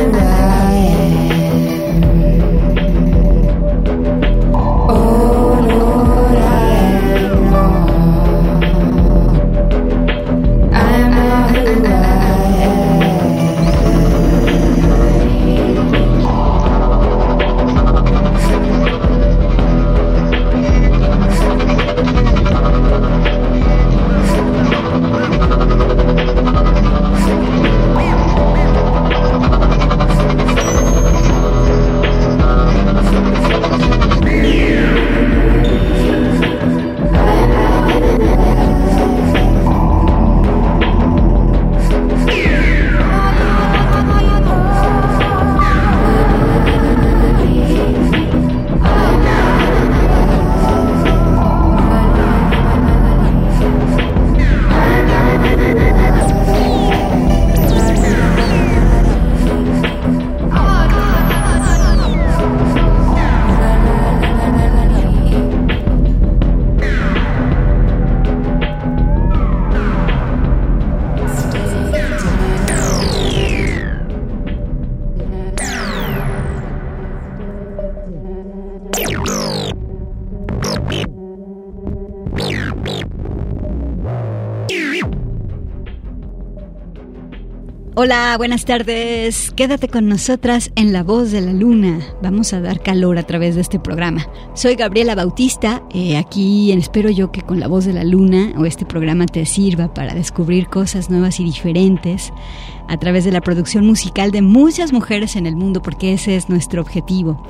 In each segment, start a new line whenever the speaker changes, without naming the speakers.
and I Hola, buenas tardes. Quédate con nosotras en La Voz de la Luna. Vamos a dar calor a través de este programa. Soy Gabriela Bautista. Eh, aquí espero yo que con La Voz de la Luna o este programa te sirva para descubrir cosas nuevas y diferentes a través de la producción musical de muchas mujeres en el mundo, porque ese es nuestro objetivo.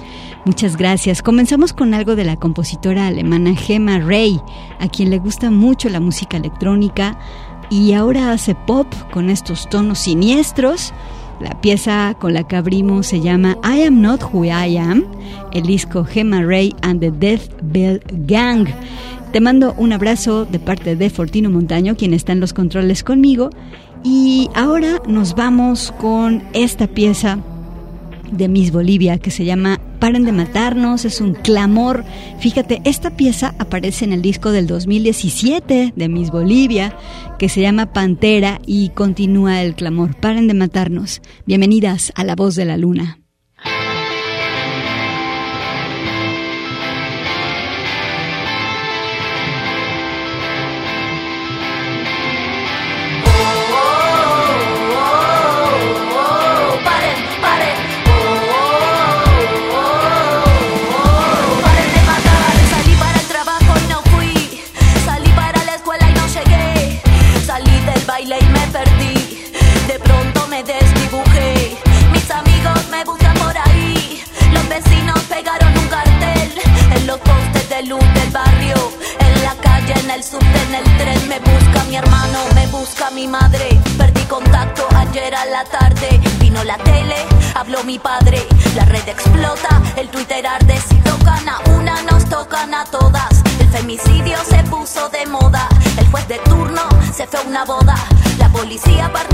Muchas gracias. Comenzamos con algo de la compositora alemana Gemma Ray, a quien le gusta mucho la música electrónica y ahora hace pop con estos tonos siniestros. La pieza con la que abrimos se llama I Am Not Who I Am, el disco Gemma Ray and the Death Bell Gang. Te mando un abrazo de parte de Fortino Montaño, quien está en los controles conmigo. Y ahora nos vamos con esta pieza de Miss Bolivia que se llama Paren de matarnos, es un clamor. Fíjate, esta pieza aparece en el disco del 2017 de Miss Bolivia que se llama Pantera y continúa el clamor. Paren de matarnos. Bienvenidas a La Voz de la Luna.
Luz del barrio, en la calle, en el subte, en el tren. Me busca mi hermano, me busca mi madre. Perdí contacto ayer a la tarde. Vino la tele, habló mi padre. La red explota, el Twitter arde. Si tocan a una, nos tocan a todas. El femicidio se puso de moda. El juez de turno se fue a una boda. La policía participa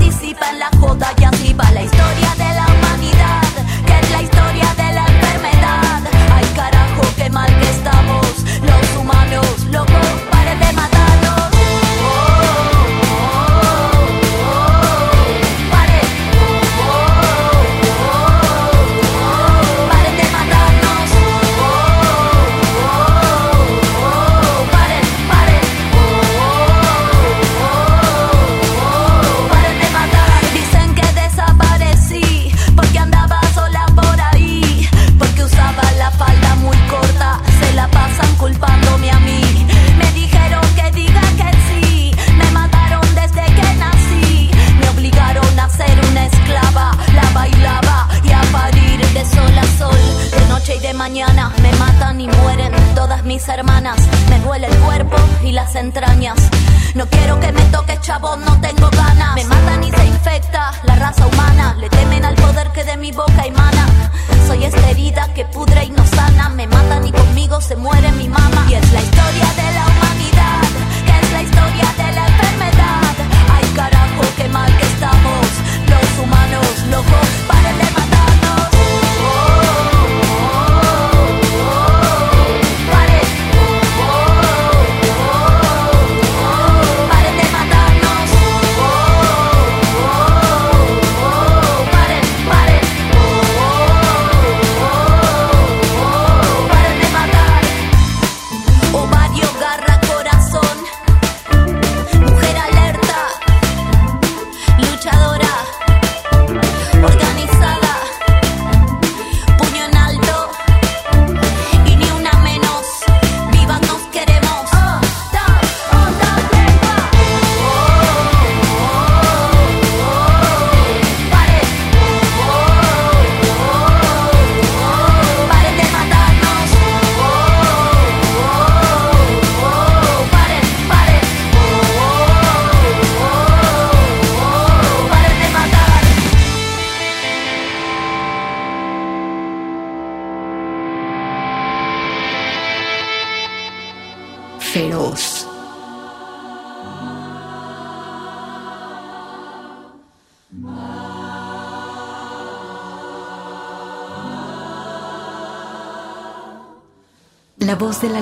de la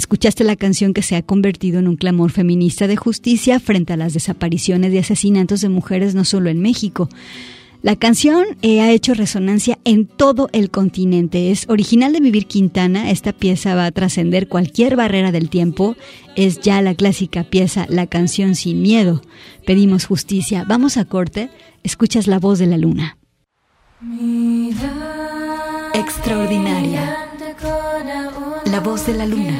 Escuchaste la canción que se ha convertido en un clamor feminista de justicia frente a las desapariciones y asesinatos de mujeres no solo en México. La canción eh, ha hecho resonancia en todo el continente. Es original de Vivir Quintana. Esta pieza va a trascender cualquier barrera del tiempo. Es ya la clásica pieza La canción sin miedo. Pedimos justicia. Vamos a corte. Escuchas la voz de la luna. Extraordinaria. La voz de la luna.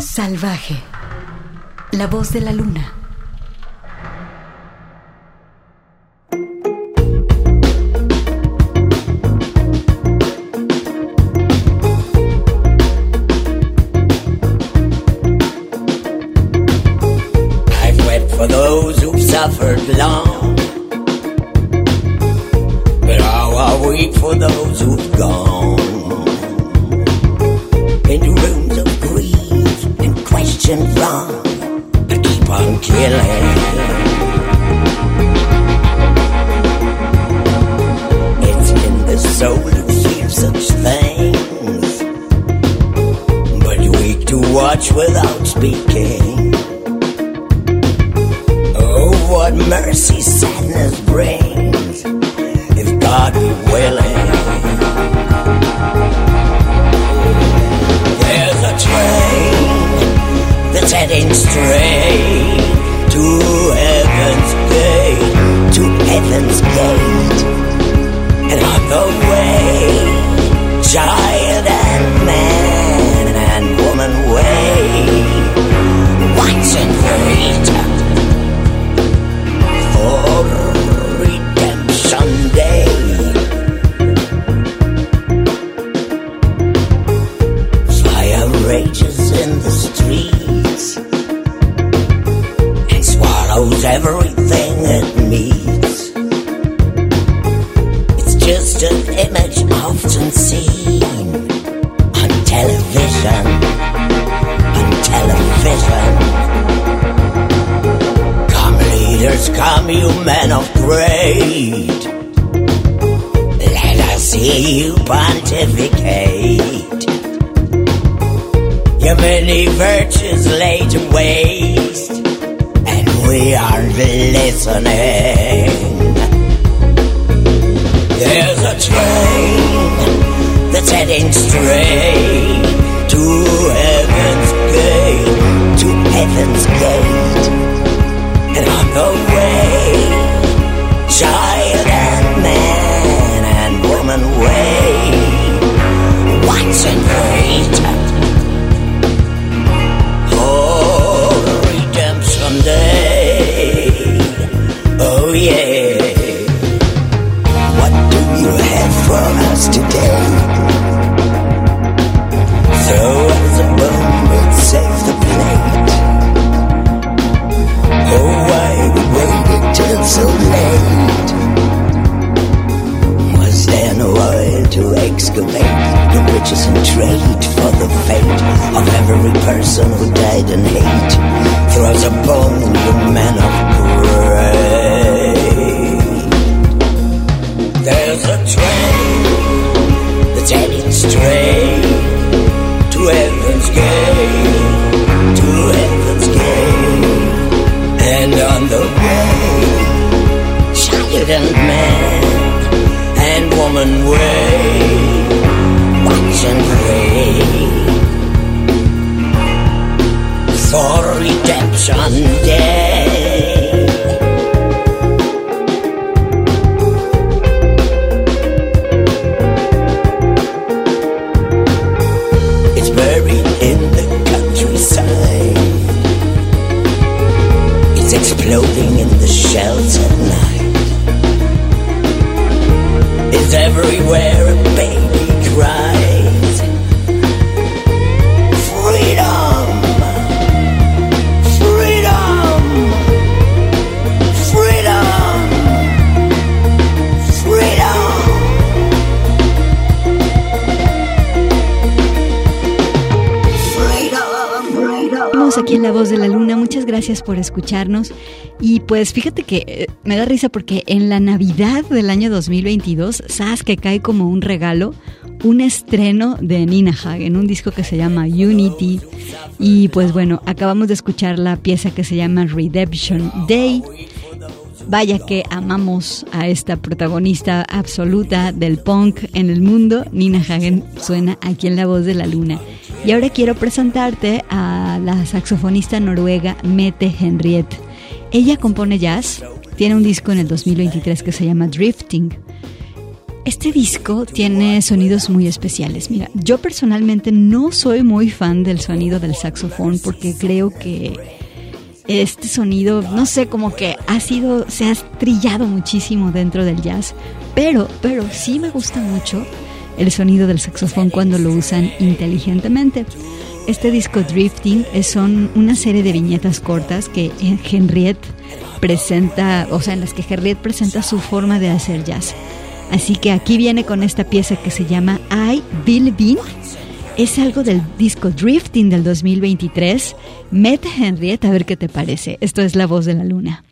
Salvaje. La voz de la luna.
I've suffered long. Come you men of great. Let us hear you pontificate. Your many virtues laid to waste, and we are listening. There's a train that's heading straight to heaven's gate, to heaven's gate, child and man and woman wait, watch and wait. Oh, redemption day. Oh yeah. What do you have for us today? To excavate the riches and trade for the fate of every person who died in hate? Throws a bone, you man of great. There's a train that's heading straight to heaven's gate, to heaven's gate, and on the way, child and man and woman wait,
escucharnos. Y pues fíjate que eh, me da risa porque en la Navidad del año 2022, sabes que cae como un regalo un estreno de Nina Hagen, un disco que se llama Unity. Y pues bueno, acabamos de escuchar la pieza que se llama Redemption Day. Vaya que amamos a esta protagonista absoluta del punk en el mundo. Nina Hagen suena aquí en La Voz de la Luna. Y ahora quiero presentarte a la saxofonista noruega Mette Henriette. Ella compone jazz, tiene un disco en el 2023 que se llama Drifting. Este disco tiene sonidos muy especiales. Mira, yo personalmente no soy muy fan del sonido del saxofón porque creo que este sonido, no sé, como que ha sido, se ha trillado muchísimo dentro del jazz, pero, pero sí me gusta mucho el sonido del saxofón cuando lo usan inteligentemente. Este disco Drifting son una serie de viñetas cortas que Henriette presenta, o sea, en las que Henriette presenta su forma de hacer jazz. Así que aquí viene con esta pieza que se llama I Believe Es algo del disco Drifting del 2023. Mete Henriette a ver qué te parece. Esto es La Voz de la Luna.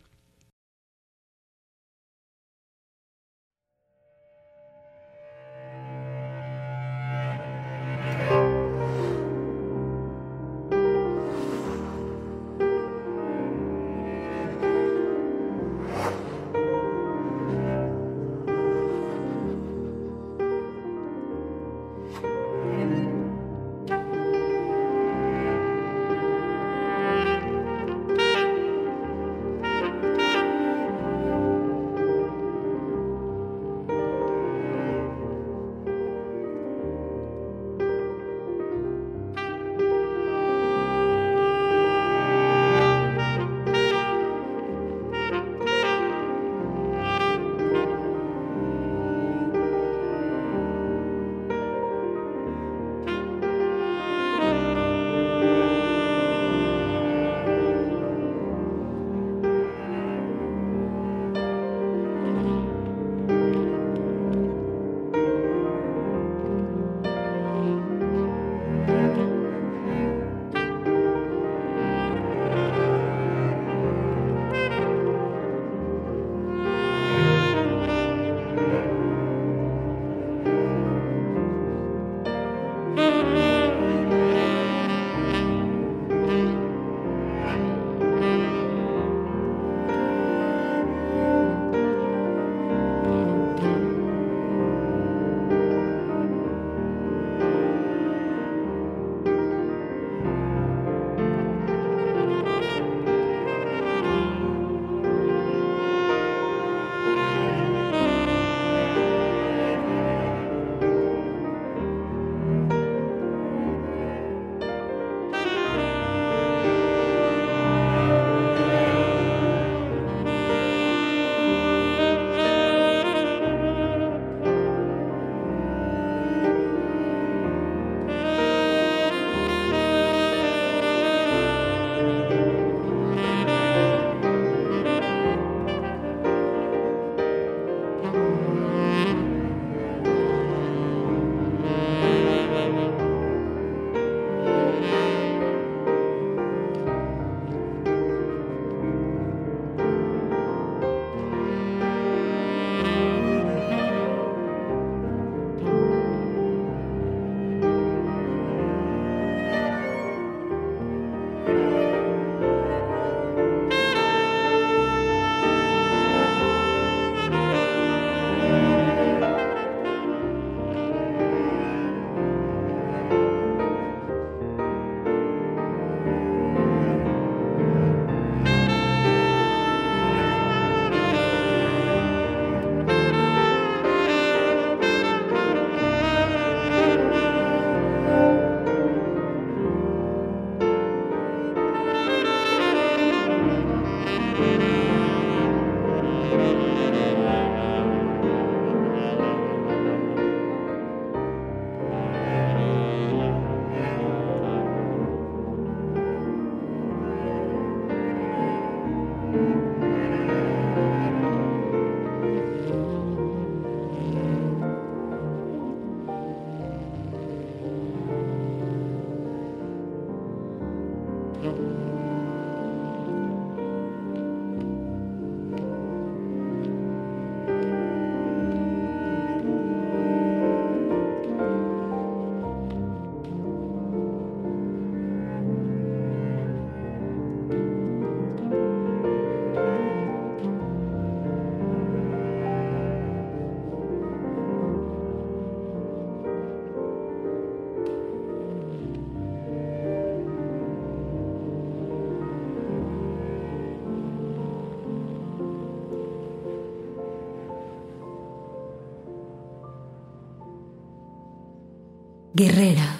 Guerrera,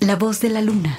la voz de la luna.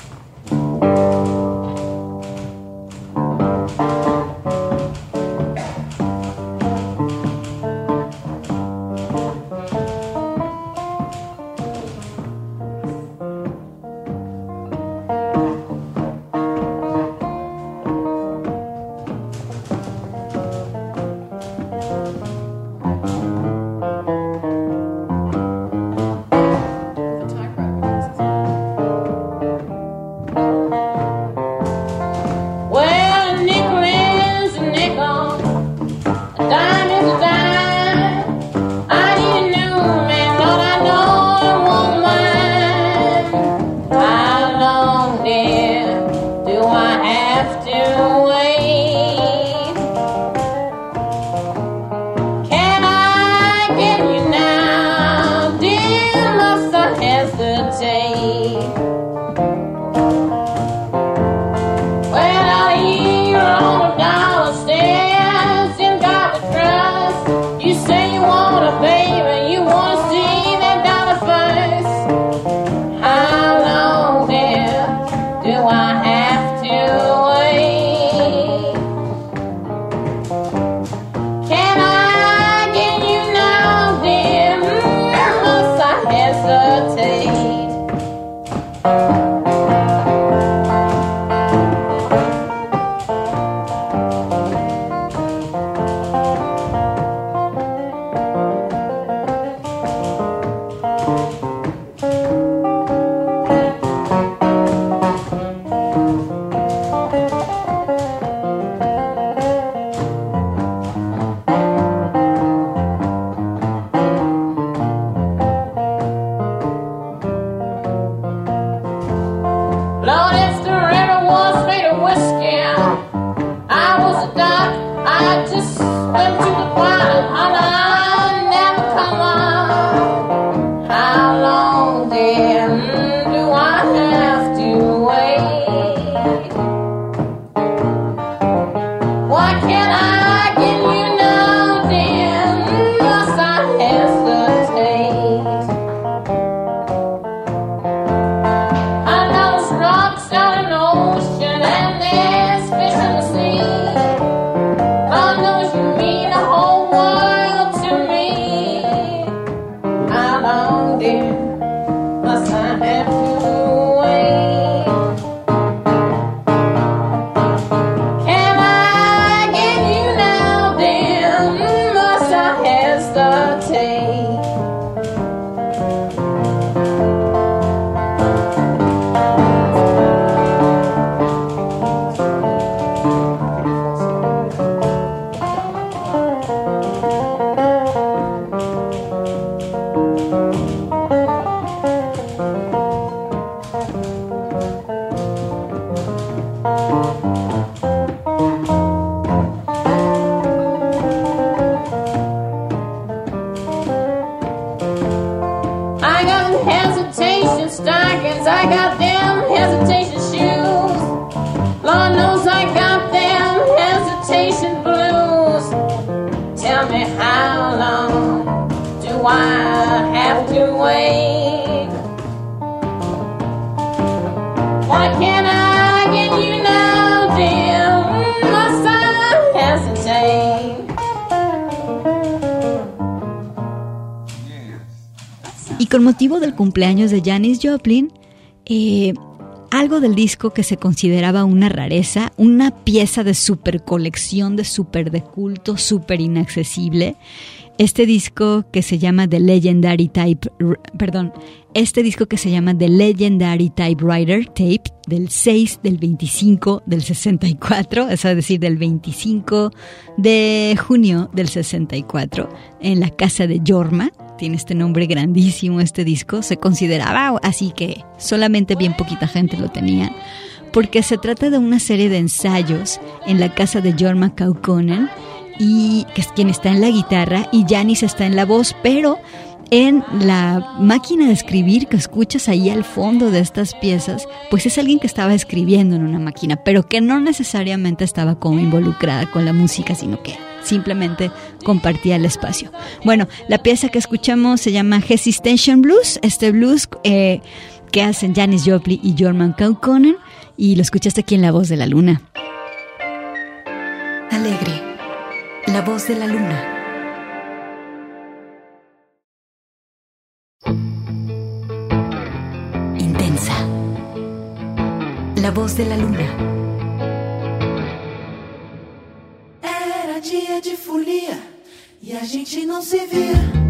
Cumpleaños de Janis Joplin, eh, algo del disco que se consideraba una rareza, una pieza de super colección, de super de culto, super inaccesible. Este disco que se llama The Legendary Type, perdón, este disco que se llama The Legendary Typewriter Tape del 6 del 25 del 64, es decir, del 25 de junio del 64, en la casa de Jorma. Tiene este nombre grandísimo este disco, se consideraba así que solamente bien poquita gente lo tenía, porque se trata de una serie de ensayos en la casa de Jorma Kaukonen, y que es quien está en la guitarra y Janis está en la voz, pero en la máquina de escribir que escuchas ahí al fondo de estas piezas, pues es alguien que estaba escribiendo en una máquina, pero que no necesariamente estaba como involucrada con la música, sino que
simplemente compartía el espacio. Bueno, la pieza que escuchamos se llama Hesitation Blues, este blues eh, que hacen Janis Joplin y Jorman Kaukonen, y lo escuchaste aquí en La Voz de la Luna.
Alegre, La Voz de la Luna. Intensa, La Voz de la Luna.
E a gente não se via.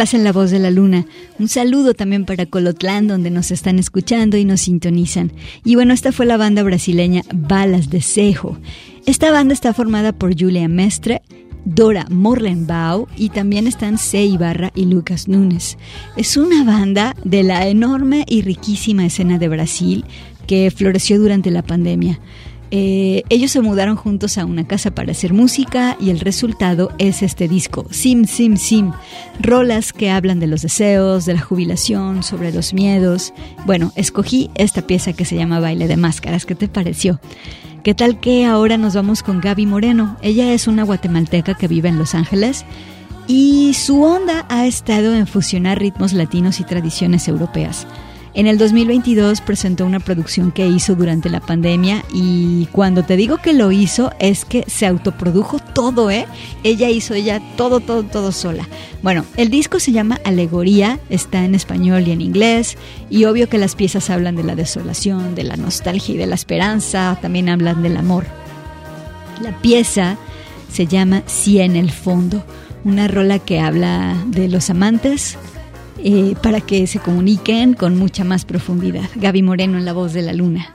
Estás en La Voz de la Luna. Un saludo también para Colotlán, donde nos están escuchando y nos sintonizan. Y bueno, esta fue la banda brasileña Balas de Cejo. Esta banda está formada por Julia Mestre, Dora Morlenbau y también están C. Ibarra y Lucas Núñez. Es una banda de la enorme y riquísima escena de Brasil que floreció durante la pandemia. Eh, ellos se mudaron juntos a una casa para hacer música y el resultado es este disco, Sim Sim Sim, rolas que hablan de los deseos, de la jubilación, sobre los miedos. Bueno, escogí esta pieza que se llama Baile de Máscaras, ¿qué te pareció? ¿Qué tal que ahora nos vamos con Gaby Moreno? Ella es una guatemalteca que vive en Los Ángeles y su onda ha estado en fusionar ritmos latinos y tradiciones europeas. En el 2022 presentó una producción que hizo durante la pandemia y cuando te digo que lo hizo es que se autoprodujo todo, ¿eh? Ella hizo ella todo, todo, todo sola. Bueno, el disco se llama Alegoría, está en español y en inglés y obvio que las piezas hablan de la desolación, de la nostalgia y de la esperanza, también hablan del amor. La pieza se llama Si en el fondo, una rola que habla de los amantes, eh, para que se comuniquen con mucha más profundidad. Gaby Moreno en la voz de la luna.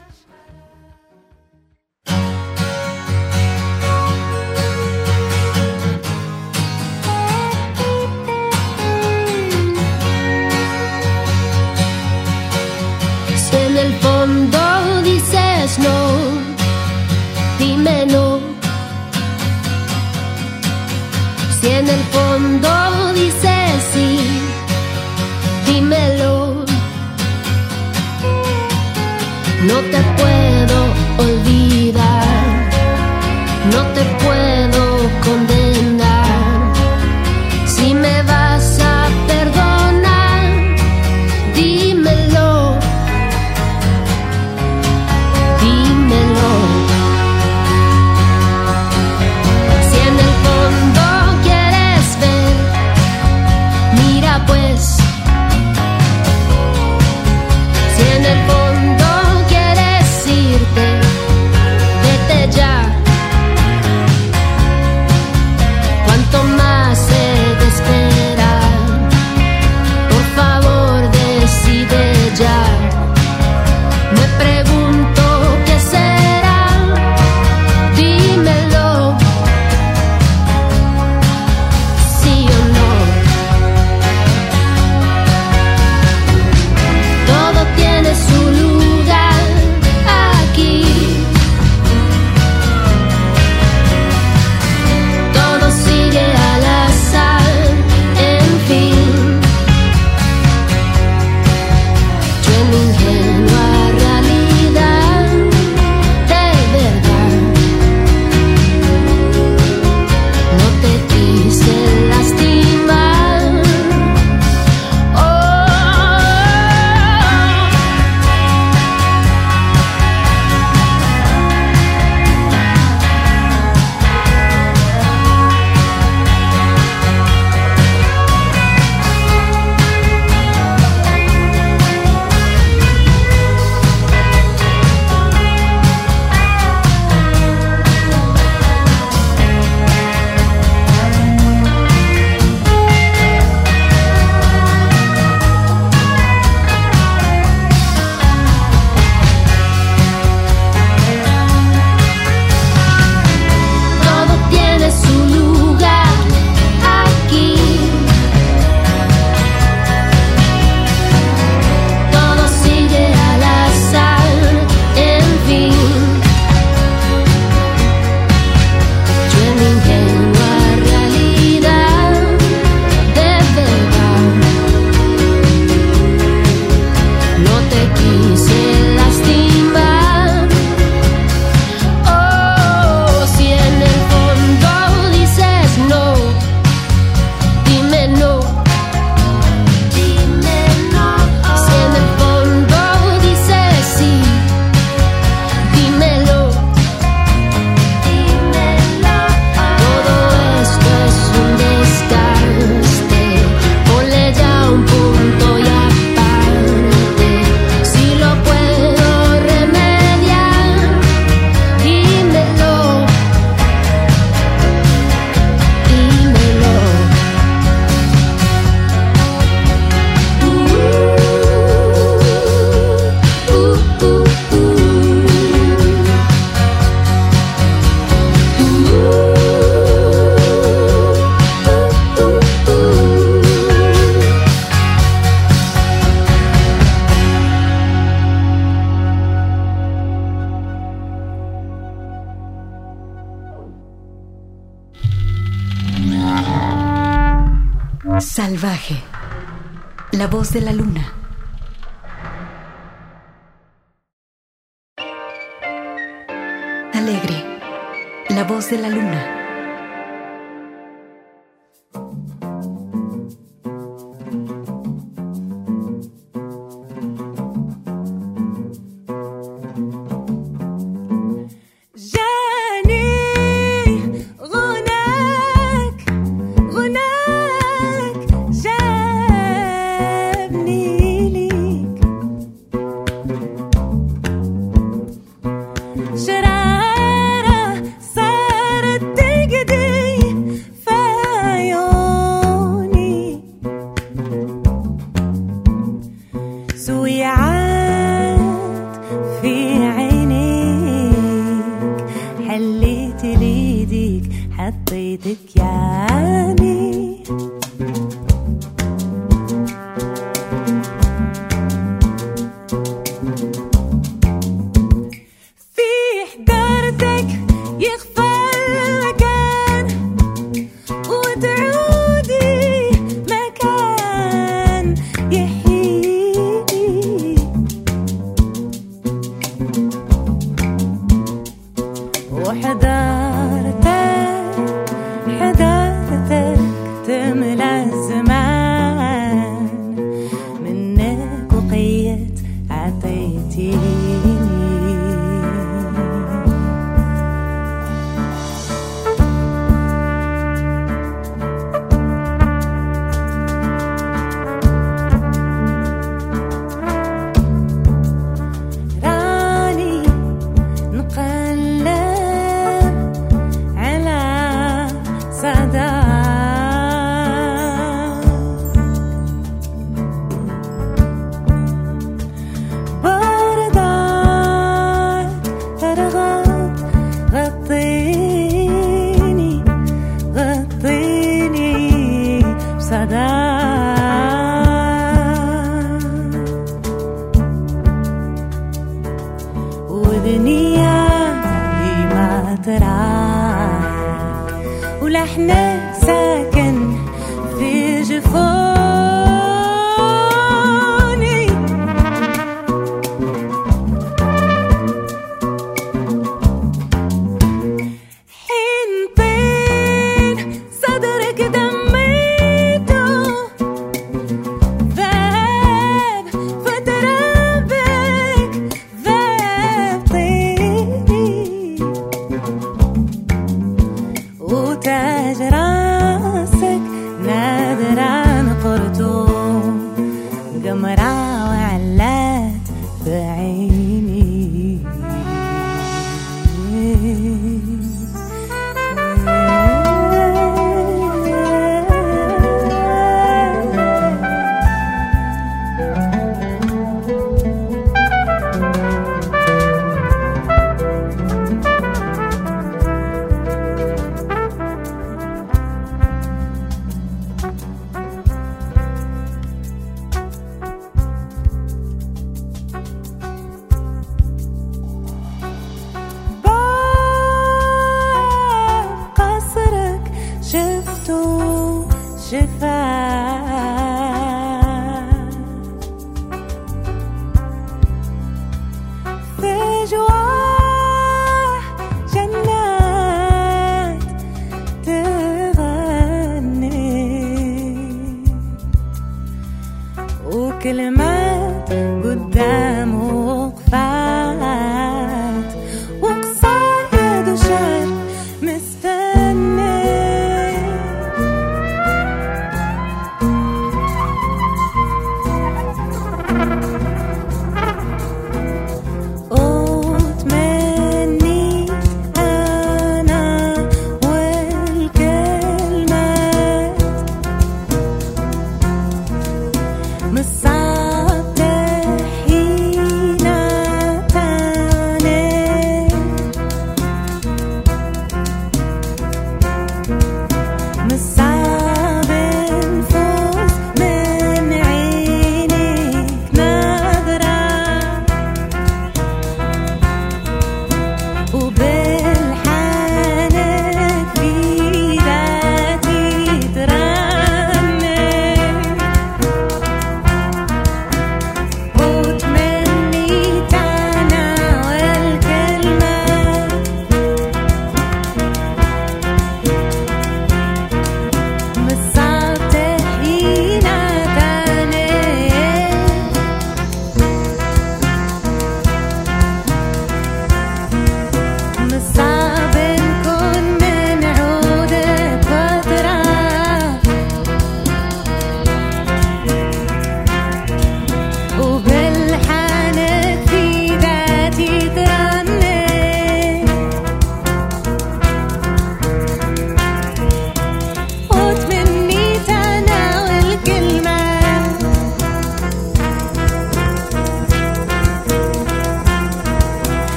De la luna.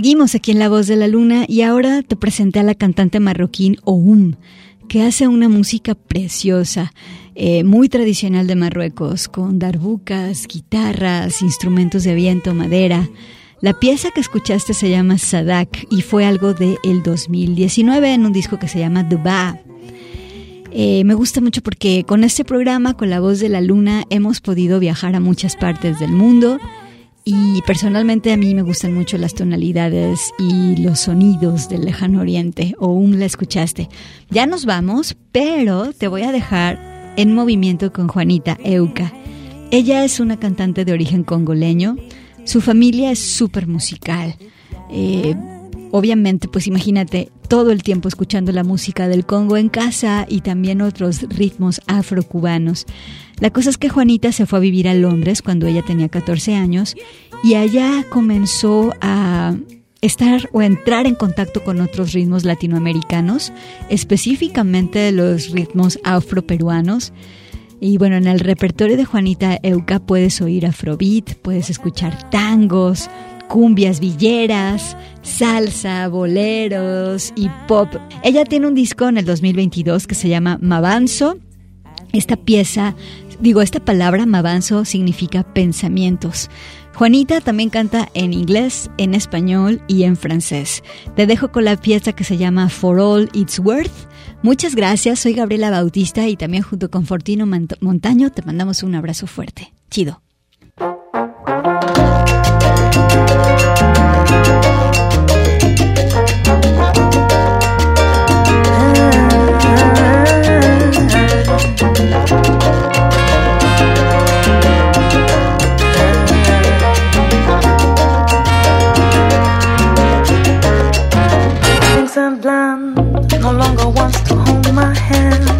Seguimos aquí en La Voz de la Luna y ahora te presenté a la cantante marroquín Oum, que hace una música preciosa, eh, muy tradicional de Marruecos, con darbucas, guitarras, instrumentos de viento, madera. La pieza que escuchaste se llama Sadak y fue algo de el 2019 en un disco que se llama Duba. Eh, me gusta mucho porque con este programa, con la voz de la luna, hemos podido viajar a muchas partes del mundo y personalmente a mí me gustan mucho las tonalidades y los sonidos del lejano oriente, o la escuchaste. Ya nos vamos, pero te voy a dejar en movimiento con Juanita Euca. Ella es una cantante de origen congoleño, su familia es súper musical. Eh, obviamente, pues imagínate todo el tiempo escuchando la música del Congo en casa y también otros ritmos afrocubanos. La cosa es que Juanita se fue a vivir a Londres cuando ella tenía 14 años y allá comenzó a estar o entrar en contacto con otros ritmos latinoamericanos, específicamente los ritmos afroperuanos. Y bueno, en el repertorio de Juanita Euca puedes oír afrobeat, puedes escuchar tangos, cumbias villeras, salsa, boleros y pop. Ella tiene un disco en el 2022 que se llama Mavanzo. Esta pieza, digo, esta palabra Mavanzo significa pensamientos. Juanita también canta en inglés, en español y en francés. Te dejo con la pieza que se llama For All It's Worth. Muchas gracias, soy Gabriela Bautista y también junto con Fortino Montaño te mandamos un abrazo fuerte. Chido.
and
blind no
longer wants to hold my hand.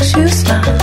makes you smile.